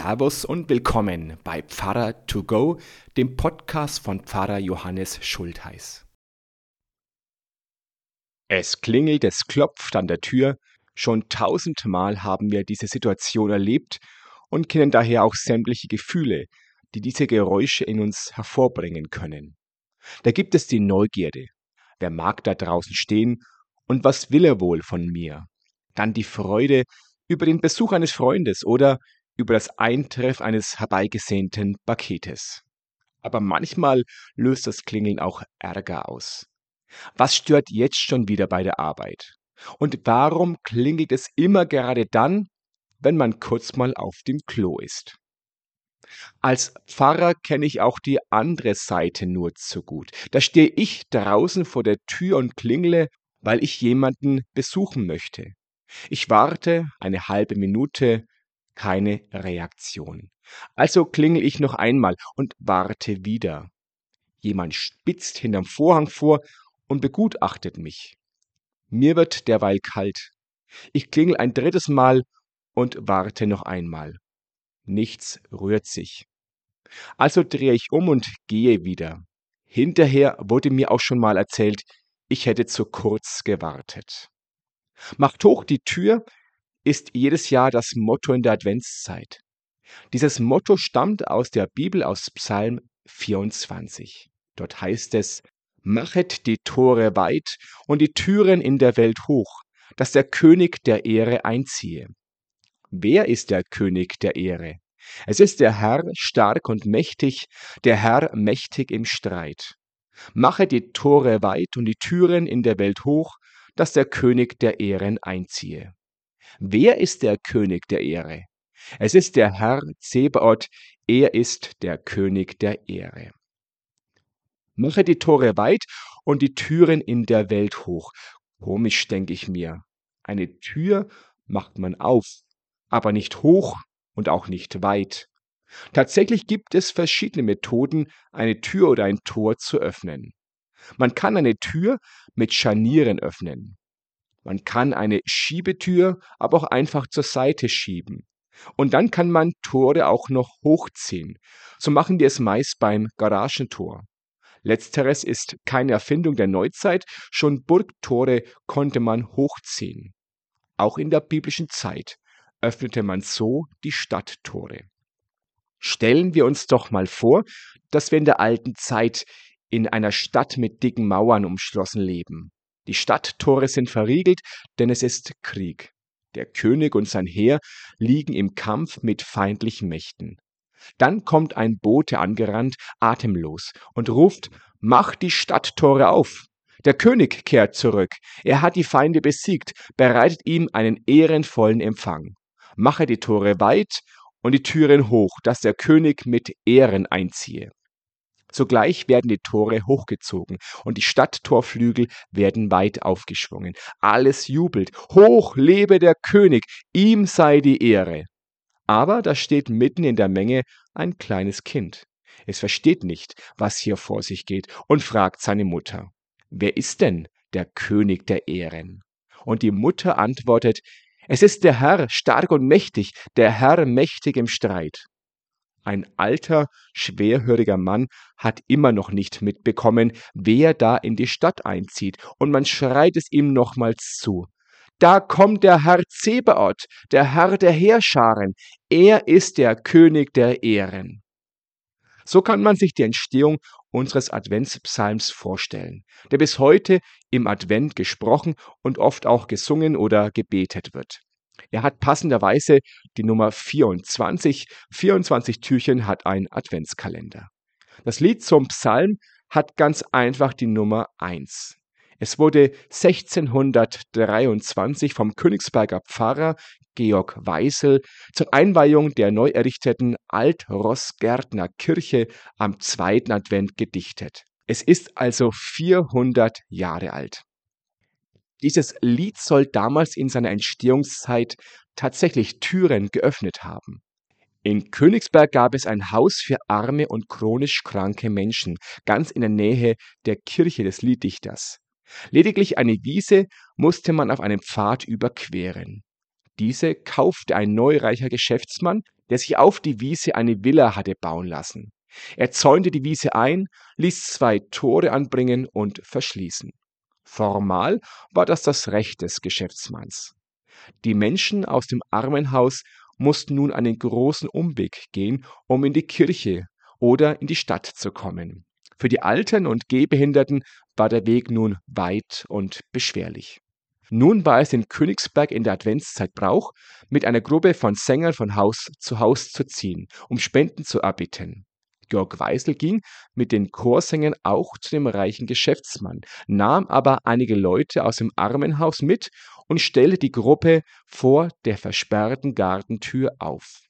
Servus und willkommen bei Pfarrer to go, dem Podcast von Pfarrer Johannes Schultheiß. Es klingelt, es klopft an der Tür. Schon tausendmal haben wir diese Situation erlebt und kennen daher auch sämtliche Gefühle, die diese Geräusche in uns hervorbringen können. Da gibt es die Neugierde. Wer mag da draußen stehen und was will er wohl von mir? Dann die Freude über den Besuch eines Freundes oder über das Eintreffen eines herbeigesehnten Paketes. Aber manchmal löst das Klingeln auch Ärger aus. Was stört jetzt schon wieder bei der Arbeit? Und warum klingelt es immer gerade dann, wenn man kurz mal auf dem Klo ist? Als Pfarrer kenne ich auch die andere Seite nur zu gut. Da stehe ich draußen vor der Tür und klingle, weil ich jemanden besuchen möchte. Ich warte eine halbe Minute, keine Reaktion. Also klingel ich noch einmal und warte wieder. Jemand spitzt hinterm Vorhang vor und begutachtet mich. Mir wird derweil kalt. Ich klingel ein drittes Mal und warte noch einmal. Nichts rührt sich. Also drehe ich um und gehe wieder. Hinterher wurde mir auch schon mal erzählt, ich hätte zu kurz gewartet. Macht hoch die Tür, ist jedes Jahr das Motto in der Adventszeit. Dieses Motto stammt aus der Bibel aus Psalm 24. Dort heißt es, Machet die Tore weit und die Türen in der Welt hoch, dass der König der Ehre einziehe. Wer ist der König der Ehre? Es ist der Herr stark und mächtig, der Herr mächtig im Streit. Mache die Tore weit und die Türen in der Welt hoch, dass der König der Ehren einziehe. Wer ist der König der Ehre? Es ist der Herr Zebaoth, er ist der König der Ehre. Mache die Tore weit und die Türen in der Welt hoch. Komisch, denke ich mir. Eine Tür macht man auf, aber nicht hoch und auch nicht weit. Tatsächlich gibt es verschiedene Methoden, eine Tür oder ein Tor zu öffnen. Man kann eine Tür mit Scharnieren öffnen. Man kann eine Schiebetür aber auch einfach zur Seite schieben. Und dann kann man Tore auch noch hochziehen. So machen wir es meist beim Garagentor. Letzteres ist keine Erfindung der Neuzeit, schon Burgtore konnte man hochziehen. Auch in der biblischen Zeit öffnete man so die Stadttore. Stellen wir uns doch mal vor, dass wir in der alten Zeit in einer Stadt mit dicken Mauern umschlossen leben. Die Stadttore sind verriegelt, denn es ist Krieg. Der König und sein Heer liegen im Kampf mit feindlichen Mächten. Dann kommt ein Bote angerannt, atemlos, und ruft, Mach die Stadttore auf! Der König kehrt zurück. Er hat die Feinde besiegt, bereitet ihm einen ehrenvollen Empfang. Mache die Tore weit und die Türen hoch, dass der König mit Ehren einziehe. Sogleich werden die Tore hochgezogen und die Stadttorflügel werden weit aufgeschwungen. Alles jubelt. Hoch lebe der König, ihm sei die Ehre. Aber da steht mitten in der Menge ein kleines Kind. Es versteht nicht, was hier vor sich geht und fragt seine Mutter, wer ist denn der König der Ehren? Und die Mutter antwortet, es ist der Herr stark und mächtig, der Herr mächtig im Streit. Ein alter, schwerhöriger Mann hat immer noch nicht mitbekommen, wer da in die Stadt einzieht, und man schreit es ihm nochmals zu. Da kommt der Herr Zebaoth, der Herr der Heerscharen, er ist der König der Ehren. So kann man sich die Entstehung unseres Adventspsalms vorstellen, der bis heute im Advent gesprochen und oft auch gesungen oder gebetet wird. Er hat passenderweise die Nummer 24. 24 Türchen hat ein Adventskalender. Das Lied zum Psalm hat ganz einfach die Nummer 1. Es wurde 1623 vom Königsberger Pfarrer Georg Weisel zur Einweihung der neu errichteten Alt-Rossgärtner Kirche am zweiten Advent gedichtet. Es ist also 400 Jahre alt. Dieses Lied soll damals in seiner Entstehungszeit tatsächlich Türen geöffnet haben. In Königsberg gab es ein Haus für arme und chronisch kranke Menschen, ganz in der Nähe der Kirche des Lieddichters. Lediglich eine Wiese musste man auf einem Pfad überqueren. Diese kaufte ein neureicher Geschäftsmann, der sich auf die Wiese eine Villa hatte bauen lassen. Er zäunte die Wiese ein, ließ zwei Tore anbringen und verschließen. Formal war das das Recht des Geschäftsmanns. Die Menschen aus dem Armenhaus mussten nun einen großen Umweg gehen, um in die Kirche oder in die Stadt zu kommen. Für die Alten und Gehbehinderten war der Weg nun weit und beschwerlich. Nun war es in Königsberg in der Adventszeit Brauch, mit einer Gruppe von Sängern von Haus zu Haus zu ziehen, um Spenden zu erbitten. Georg Weisel ging mit den Chorsängern auch zu dem reichen Geschäftsmann, nahm aber einige Leute aus dem Armenhaus mit und stellte die Gruppe vor der versperrten Gartentür auf.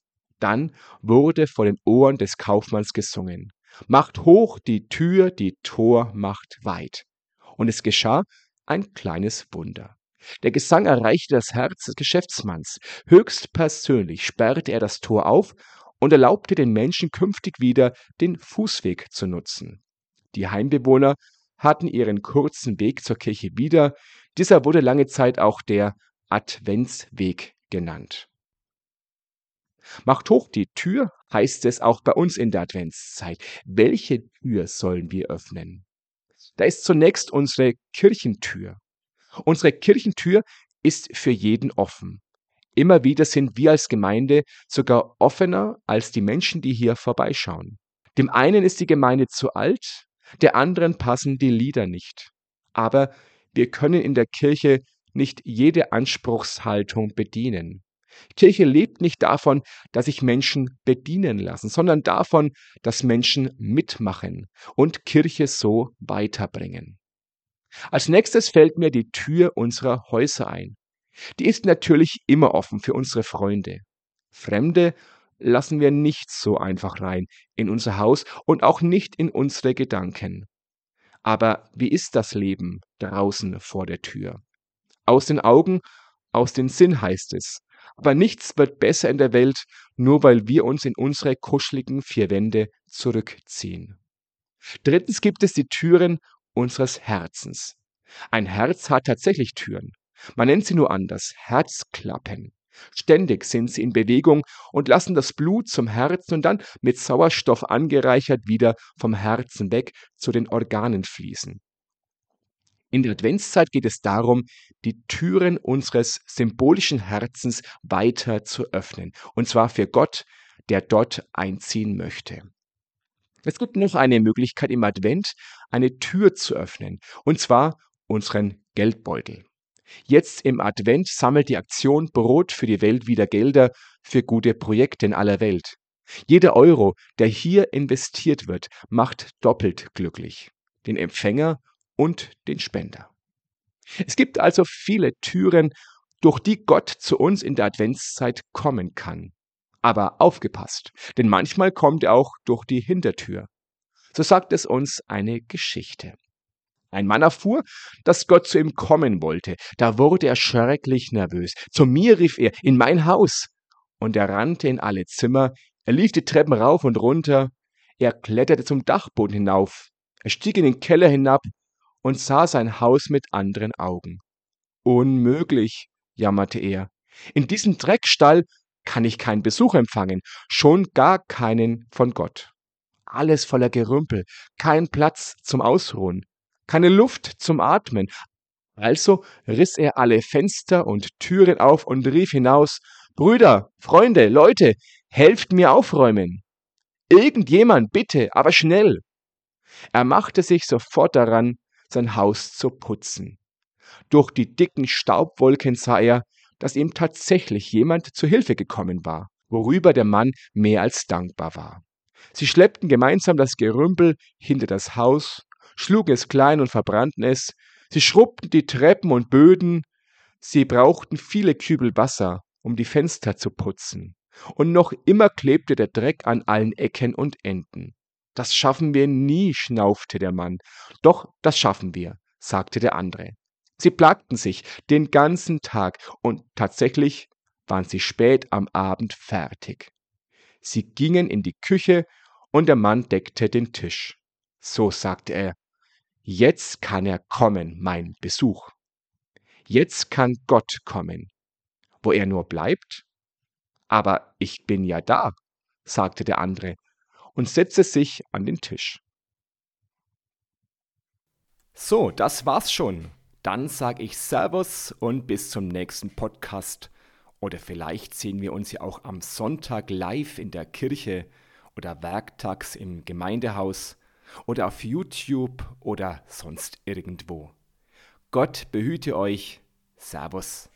Dann wurde vor den Ohren des Kaufmanns gesungen. Macht hoch die Tür, die Tor macht weit. Und es geschah ein kleines Wunder. Der Gesang erreichte das Herz des Geschäftsmanns. Höchst persönlich sperrte er das Tor auf und erlaubte den Menschen künftig wieder den Fußweg zu nutzen. Die Heimbewohner hatten ihren kurzen Weg zur Kirche wieder. Dieser wurde lange Zeit auch der Adventsweg genannt. Macht hoch die Tür, heißt es auch bei uns in der Adventszeit. Welche Tür sollen wir öffnen? Da ist zunächst unsere Kirchentür. Unsere Kirchentür ist für jeden offen. Immer wieder sind wir als Gemeinde sogar offener als die Menschen, die hier vorbeischauen. Dem einen ist die Gemeinde zu alt, der anderen passen die Lieder nicht. Aber wir können in der Kirche nicht jede Anspruchshaltung bedienen. Kirche lebt nicht davon, dass sich Menschen bedienen lassen, sondern davon, dass Menschen mitmachen und Kirche so weiterbringen. Als nächstes fällt mir die Tür unserer Häuser ein. Die ist natürlich immer offen für unsere Freunde. Fremde lassen wir nicht so einfach rein in unser Haus und auch nicht in unsere Gedanken. Aber wie ist das Leben draußen vor der Tür? Aus den Augen, aus den Sinn heißt es. Aber nichts wird besser in der Welt, nur weil wir uns in unsere kuscheligen vier Wände zurückziehen. Drittens gibt es die Türen unseres Herzens. Ein Herz hat tatsächlich Türen. Man nennt sie nur anders, Herzklappen. Ständig sind sie in Bewegung und lassen das Blut zum Herzen und dann mit Sauerstoff angereichert wieder vom Herzen weg zu den Organen fließen. In der Adventszeit geht es darum, die Türen unseres symbolischen Herzens weiter zu öffnen, und zwar für Gott, der dort einziehen möchte. Es gibt noch eine Möglichkeit im Advent, eine Tür zu öffnen, und zwar unseren Geldbeutel. Jetzt im Advent sammelt die Aktion Brot für die Welt wieder Gelder für gute Projekte in aller Welt. Jeder Euro, der hier investiert wird, macht doppelt glücklich. Den Empfänger und den Spender. Es gibt also viele Türen, durch die Gott zu uns in der Adventszeit kommen kann. Aber aufgepasst, denn manchmal kommt er auch durch die Hintertür. So sagt es uns eine Geschichte. Ein Mann erfuhr, dass Gott zu ihm kommen wollte. Da wurde er schrecklich nervös. Zu mir rief er, in mein Haus. Und er rannte in alle Zimmer, er lief die Treppen rauf und runter, er kletterte zum Dachboden hinauf, er stieg in den Keller hinab und sah sein Haus mit anderen Augen. Unmöglich, jammerte er. In diesem Dreckstall kann ich keinen Besuch empfangen, schon gar keinen von Gott. Alles voller Gerümpel, kein Platz zum Ausruhen keine Luft zum Atmen. Also riss er alle Fenster und Türen auf und rief hinaus Brüder, Freunde, Leute, helft mir aufräumen. Irgendjemand, bitte, aber schnell. Er machte sich sofort daran, sein Haus zu putzen. Durch die dicken Staubwolken sah er, dass ihm tatsächlich jemand zu Hilfe gekommen war, worüber der Mann mehr als dankbar war. Sie schleppten gemeinsam das Gerümpel hinter das Haus schlugen es klein und verbrannten es, sie schrubbten die Treppen und Böden, sie brauchten viele Kübel Wasser, um die Fenster zu putzen, und noch immer klebte der Dreck an allen Ecken und Enden. Das schaffen wir nie, schnaufte der Mann. Doch, das schaffen wir, sagte der andere. Sie plagten sich den ganzen Tag, und tatsächlich waren sie spät am Abend fertig. Sie gingen in die Küche, und der Mann deckte den Tisch. So sagte er, Jetzt kann er kommen, mein Besuch. Jetzt kann Gott kommen. wo er nur bleibt? Aber ich bin ja da, sagte der andere und setzte sich an den Tisch. So, das war's schon. Dann sage ich Servus und bis zum nächsten Podcast. Oder vielleicht sehen wir uns ja auch am Sonntag live in der Kirche oder werktags im Gemeindehaus oder auf YouTube oder sonst irgendwo. Gott behüte euch. Servus.